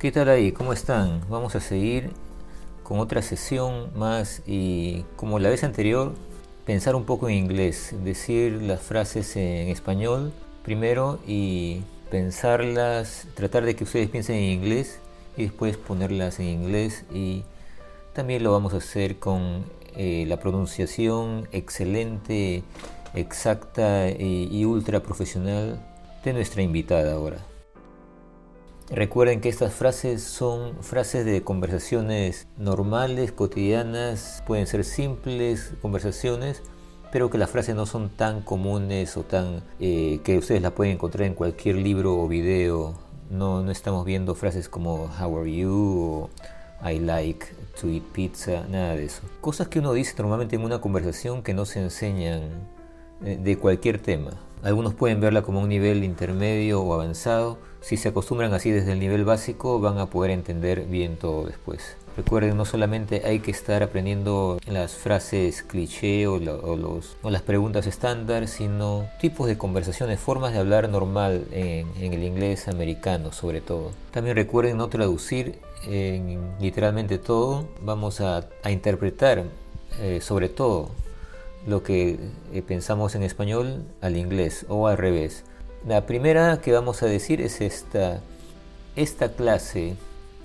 ¿Qué tal ahí? ¿Cómo están? Vamos a seguir con otra sesión más y como la vez anterior, pensar un poco en inglés, decir las frases en español primero y pensarlas, tratar de que ustedes piensen en inglés y después ponerlas en inglés y también lo vamos a hacer con eh, la pronunciación excelente, exacta y, y ultra profesional de nuestra invitada ahora. Recuerden que estas frases son frases de conversaciones normales, cotidianas, pueden ser simples conversaciones, pero que las frases no son tan comunes o tan eh, que ustedes las pueden encontrar en cualquier libro o video. No, no estamos viendo frases como How are you o I like to eat pizza, nada de eso. Cosas que uno dice normalmente en una conversación que no se enseñan eh, de cualquier tema. Algunos pueden verla como un nivel intermedio o avanzado. Si se acostumbran así desde el nivel básico, van a poder entender bien todo después. Recuerden, no solamente hay que estar aprendiendo las frases cliché o, los, o las preguntas estándar, sino tipos de conversaciones, formas de hablar normal en, el inglés americano sobre todo. También recuerden no traducir en literalmente todo, vamos a, interpretar eh, sobre todo lo que eh, pensamos en español al inglés o al revés. La primera que vamos a decir es esta. Esta clase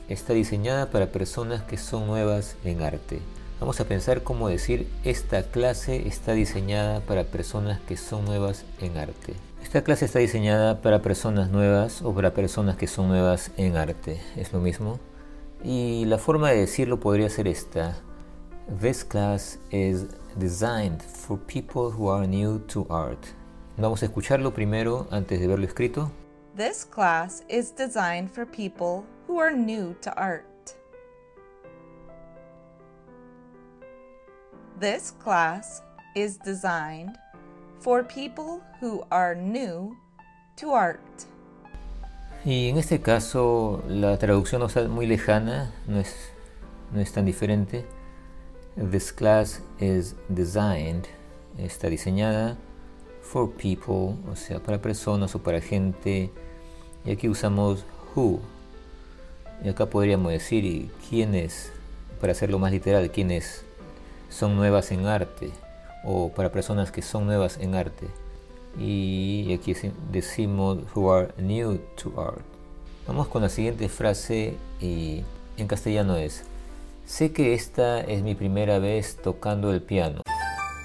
está diseñada para personas que son nuevas en arte. Vamos a pensar cómo decir esta clase está diseñada para personas que son nuevas en arte. Esta clase está diseñada para personas nuevas o para personas que son nuevas en arte. Es lo mismo. Y la forma de decirlo podría ser esta. This class is designed for people who are new to art. Vamos a escucharlo primero antes de verlo escrito. This class is designed for people who are new to art. This class is designed for people who are new to art. Y en este caso la traducción no está muy lejana, no es, no es tan diferente. This class is designed, está diseñada for people, o sea, para personas o para gente. Y aquí usamos who. Y acá podríamos decir quiénes, para hacerlo más literal, quiénes son nuevas en arte o para personas que son nuevas en arte. Y aquí decimos who are new to art. Vamos con la siguiente frase y en castellano es Sé que esta es mi primera vez tocando el piano.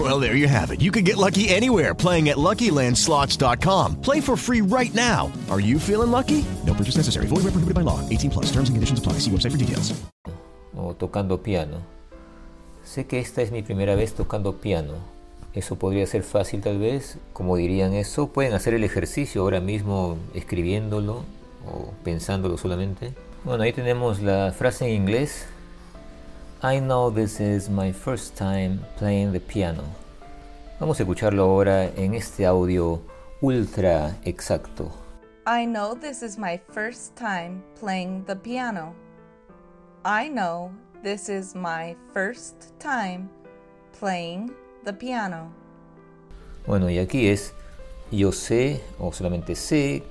Well, there you have it. You can get lucky anywhere playing at LuckyLandSlots.com. Play for free right now. Are you feeling lucky? No purchase necessary. Void where prohibited by law. 18 plus. Terms and conditions apply. See website for details. O tocando piano. Sé que esta es mi primera vez tocando piano. Eso podría ser fácil tal vez. Como dirían eso, pueden hacer el ejercicio ahora mismo escribiéndolo o pensándolo solamente. Bueno, ahí tenemos la frase en inglés. I know this is my first time playing the piano. Vamos a escucharlo ahora en este audio ultra exacto. I know this is my first time playing the piano. I know this is my first time playing the piano. Bueno, y aquí es yo sé o solamente sé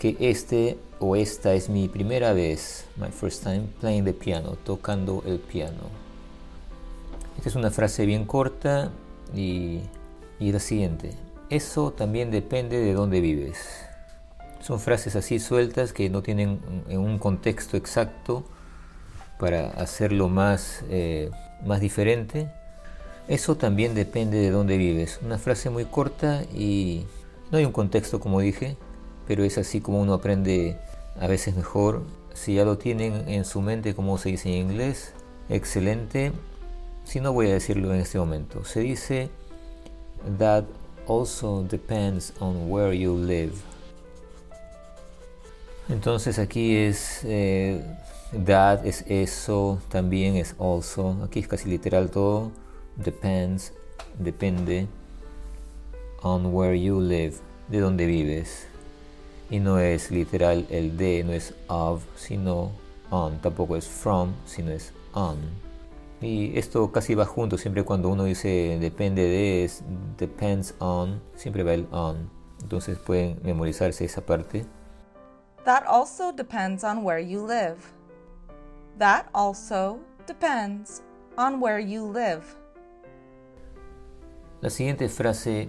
que este o esta es mi primera vez, my first time playing the piano, tocando el piano. Esta es una frase bien corta y, y la siguiente. Eso también depende de dónde vives. Son frases así sueltas que no tienen un- contexto exacto para hacerlo más, eh, más diferente. Eso también depende de dónde vives. Una frase muy corta y no hay un contexto como dije, pero es así como uno aprende a veces mejor. Si ya lo tienen en su mente como se dice en inglés, excelente. Si no voy a decirlo en este momento. Se dice that also depends on where you live. Entonces aquí es eh, that es eso, también es also. Aquí es casi literal todo. Depends, depende. On where you live, de donde vives. Y no es literal el de, no es of, sino on. Tampoco es from, sino es on. Y esto casi va junto, siempre cuando uno dice depende de, es depends on, siempre va el on. Entonces pueden memorizarse esa parte. That also depends on where you live. That also depends on where you live. La siguiente frase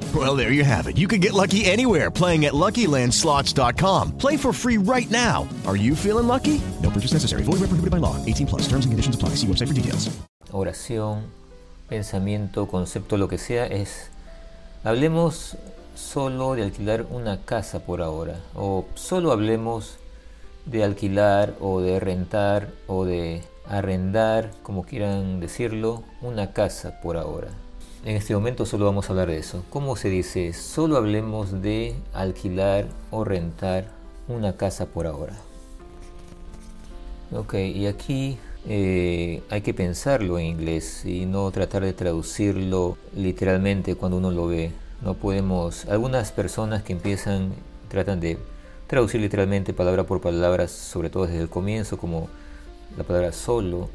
Well, there you have it. You can get lucky anywhere playing at LuckyLandSlots.com. Play for free right now. Are you feeling lucky? No purchase necessary. Void where prohibited by law. 18 plus. Terms and conditions apply. See website for details. Oración, pensamiento, concepto, lo que sea, es... Hablemos solo de alquilar una casa por ahora. O solo hablemos de alquilar o de rentar o de arrendar, como quieran decirlo, una casa por ahora. En este momento solo vamos a hablar de eso. ¿Cómo se dice? Solo hablemos de alquilar o rentar una casa por ahora. Ok, y aquí eh, hay que pensarlo en inglés y no tratar de traducirlo literalmente cuando uno lo ve. No podemos, algunas personas que empiezan, tratan de traducir literalmente palabra por palabra, sobre todo desde el comienzo, como la palabra solo.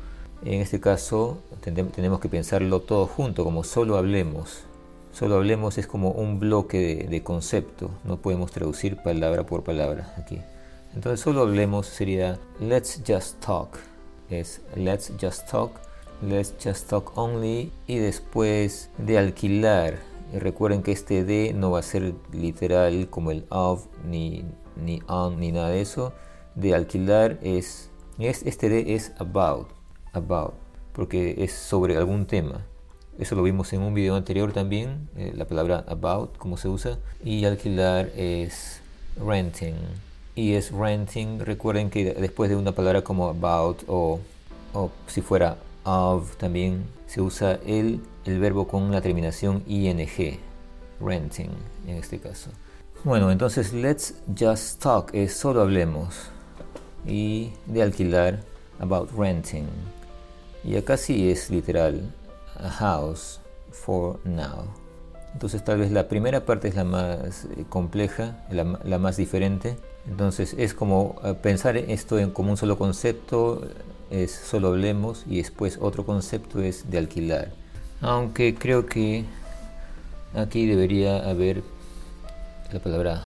En este caso tenemos que pensarlo todo junto, como solo hablemos. Solo hablemos es como un bloque de, de concepto, no podemos traducir palabra por palabra aquí. Entonces solo hablemos sería let's just talk. Es let's just talk, let's just talk only y después de alquilar. Y recuerden que este de no va a ser literal como el of ni, ni on ni nada de eso. De alquilar es, es este de es about, about, porque es sobre algún tema. Eso lo vimos en un video anterior también, eh, la palabra about, cómo se usa. Y alquilar es renting y es renting. Recuerden que después de una palabra como about o, o si fuera of también se usa el, el verbo con la terminación ing, renting en este caso. Bueno, entonces let's just talk es solo hablemos y de alquilar about renting. Y acá sí es literal a house for now. Entonces tal vez la primera parte es la más eh, compleja, la, la más diferente. Entonces es como eh, pensar esto en como un solo concepto, es solo hablemos y después otro concepto es de alquilar. Aunque creo que aquí debería haber la palabra.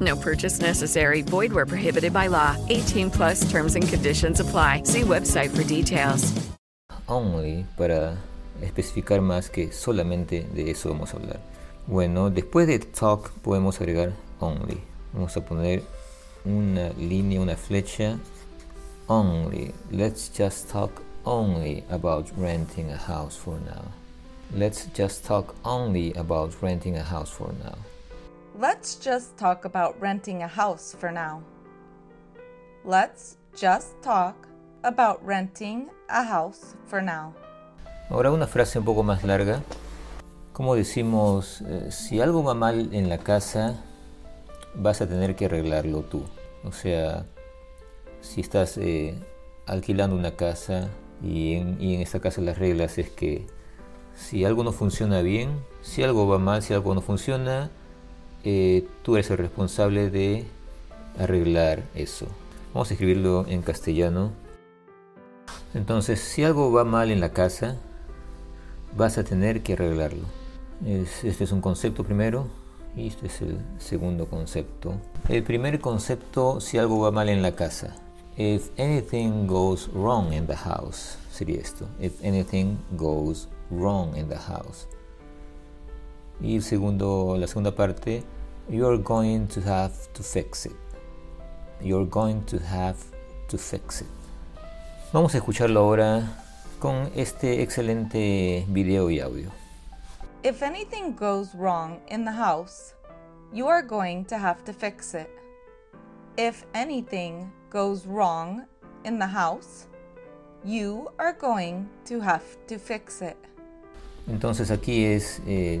No purchase necessary. Void where prohibited by law. 18 plus terms and conditions apply. See website for details. Only para especificar más que solamente de eso vamos a hablar. Bueno, después de talk podemos agregar only. Vamos a poner una línea, una flecha. Only. Let's just talk only about renting a house for now. Let's just talk only about renting a house for now. Let's just talk about renting a house for now. Let's just talk about renting a house for now. Ahora una frase un poco más larga. Como decimos, eh, si algo va mal en la casa, vas a tener que arreglarlo tú. O sea, si estás eh, alquilando una casa y en, y en esta casa las reglas es que si algo no funciona bien, si algo va mal, si algo no funciona, eh, tú eres el responsable de arreglar eso. Vamos a escribirlo en castellano. Entonces, si algo va mal en la casa, vas a tener que arreglarlo. este es un concepto primero y este es el segundo concepto. El primer concepto, si algo va mal en la casa. If anything goes wrong in the house, sería esto. If anything goes wrong in the house. Y el segundo, la segunda parte, you're going to have to fix it. You're going to have to fix it. Vamos a escucharlo ahora con este excelente video y audio. If anything goes wrong in the house, you are going to have to fix it. If anything goes wrong in the house, you are going to have to fix it. Entonces aquí es eh,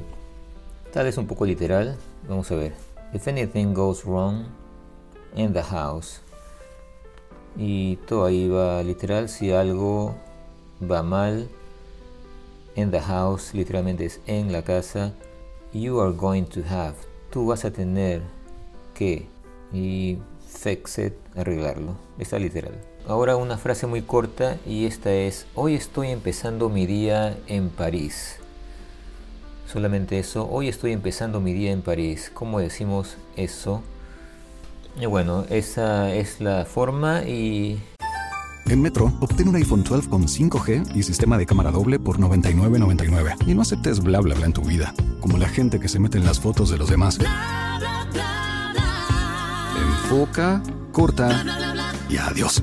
tal vez un poco literal. Vamos a ver. If anything goes wrong in the house. Y todo ahí va literal. Si algo va mal in the house, literalmente es en la casa. You are going to have. Tú vas a tener que. Y fix it, arreglarlo. Está literal. Ahora una frase muy corta y esta es, hoy estoy empezando mi día en París. Solamente eso, hoy estoy empezando mi día en París. ¿Cómo decimos eso? Y bueno, esa es la forma y... En Metro, obtén un iPhone 12 con 5G y sistema de cámara doble por $99.99. Y no aceptes bla bla bla en tu vida, como la gente que se mete en las fotos de los demás. Enfoca, corta y adiós.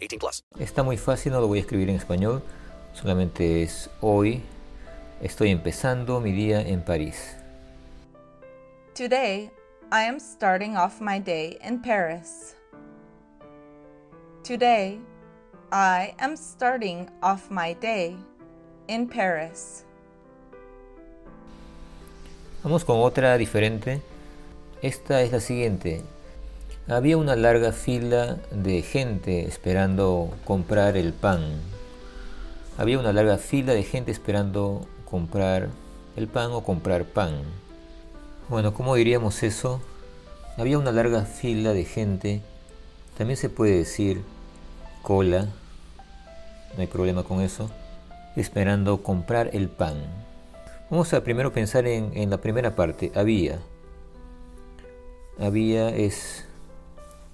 18 plus. Está muy fácil, no lo voy a escribir en español. Solamente es hoy estoy empezando mi día en París. Today, I am starting off my day in Paris. Today, I am starting off my day in Paris. Vamos con otra diferente. Esta es la siguiente. Había una larga fila de gente esperando comprar el pan. Había una larga fila de gente esperando comprar el pan o comprar pan. Bueno, ¿cómo diríamos eso? Había una larga fila de gente, también se puede decir cola, no hay problema con eso, esperando comprar el pan. Vamos a primero pensar en, en la primera parte, había. Había es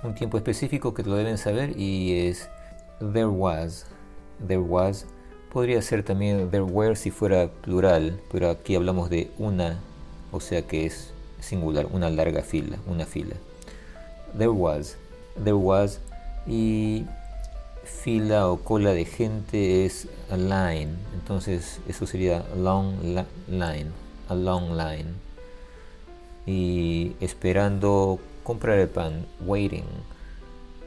un tiempo específico que lo deben saber y es there was. There was podría ser también there were si fuera plural, pero aquí hablamos de una, o sea que es singular, una larga fila, una fila. There was, there was y fila o cola de gente es a line, entonces eso sería a long line, a long line. Y esperando comprar el pan, waiting.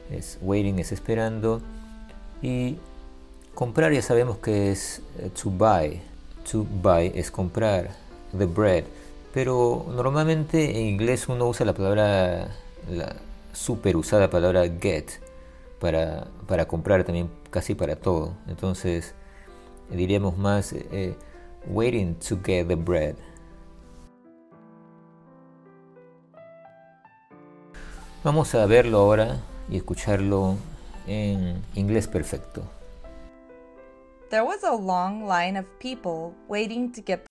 Es waiting es esperando y comprar ya sabemos que es eh, to buy. To buy es comprar the bread, pero normalmente en inglés uno usa la palabra la super usada palabra get para, para comprar también casi para todo. Entonces diríamos más eh, waiting to get the bread. Vamos a verlo ahora y escucharlo en inglés perfecto. There was a long line of people waiting to get.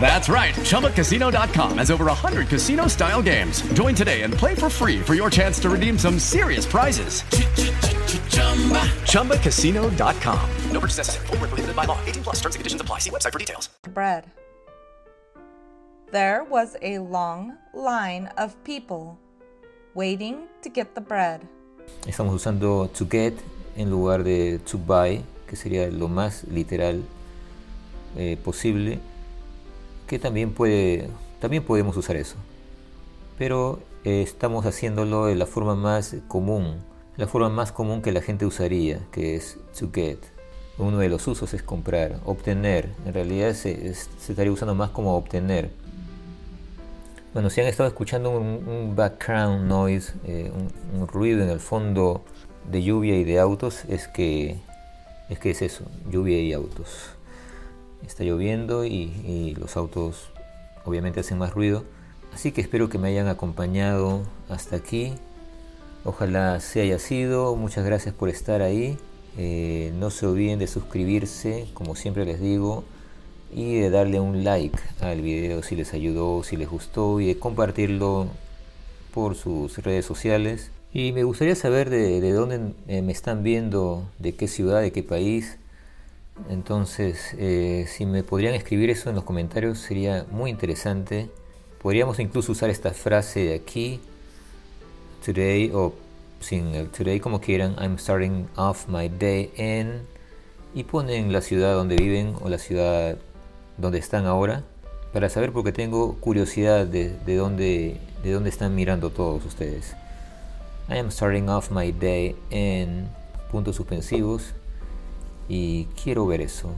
That's right. ChumbaCasino.com has over 100 casino style games. Join today and play for free for your chance to redeem some serious prizes. ChumbaCasino.com. No purchase necessary. Full prohibited by law. 18 plus terms and conditions apply. See website for details. Bread. There was a long line of people waiting to get the bread. Estamos usando to get en lugar de to buy, que sería lo más literal eh, posible. Que también puede también podemos usar eso. Pero eh, estamos haciéndolo de la forma más común la forma más común que la gente usaría que es to get. Uno de los usos es comprar obtener. En realidad se, se estaría usando más como obtener. Bueno si han estado escuchando un, background noise eh, un, un ruido en el fondo de lluvia y de autos es que es que es eso lluvia y autos está lloviendo y, los autos obviamente hacen más ruido. Así que espero que me hayan acompañado hasta aquí. Ojalá se haya sido. Muchas gracias por estar ahí. Eh, no se olviden de suscribirse, como siempre les digo, y de darle un like al video si les ayudó, si les gustó, y de compartirlo por sus redes sociales. Y me gustaría saber de, de dónde eh, me están viendo, de qué ciudad, de qué país. Entonces, eh, si me podrían escribir eso en los comentarios sería muy interesante. Podríamos incluso usar esta frase de aquí, today, o sin el today como quieran, I'm starting off my day in, y ponen la ciudad donde viven o la ciudad donde están ahora, para saber porque tengo curiosidad de, de dónde de dónde están mirando todos ustedes. I am starting off my day en puntos suspensivos y quiero ver eso.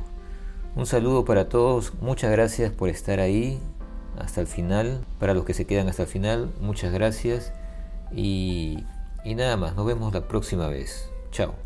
Un saludo para todos, muchas gracias por estar ahí hasta el final. Para los que se quedan hasta el final, muchas gracias y, y nada más, nos vemos la próxima vez. Chao.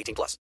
18 plus.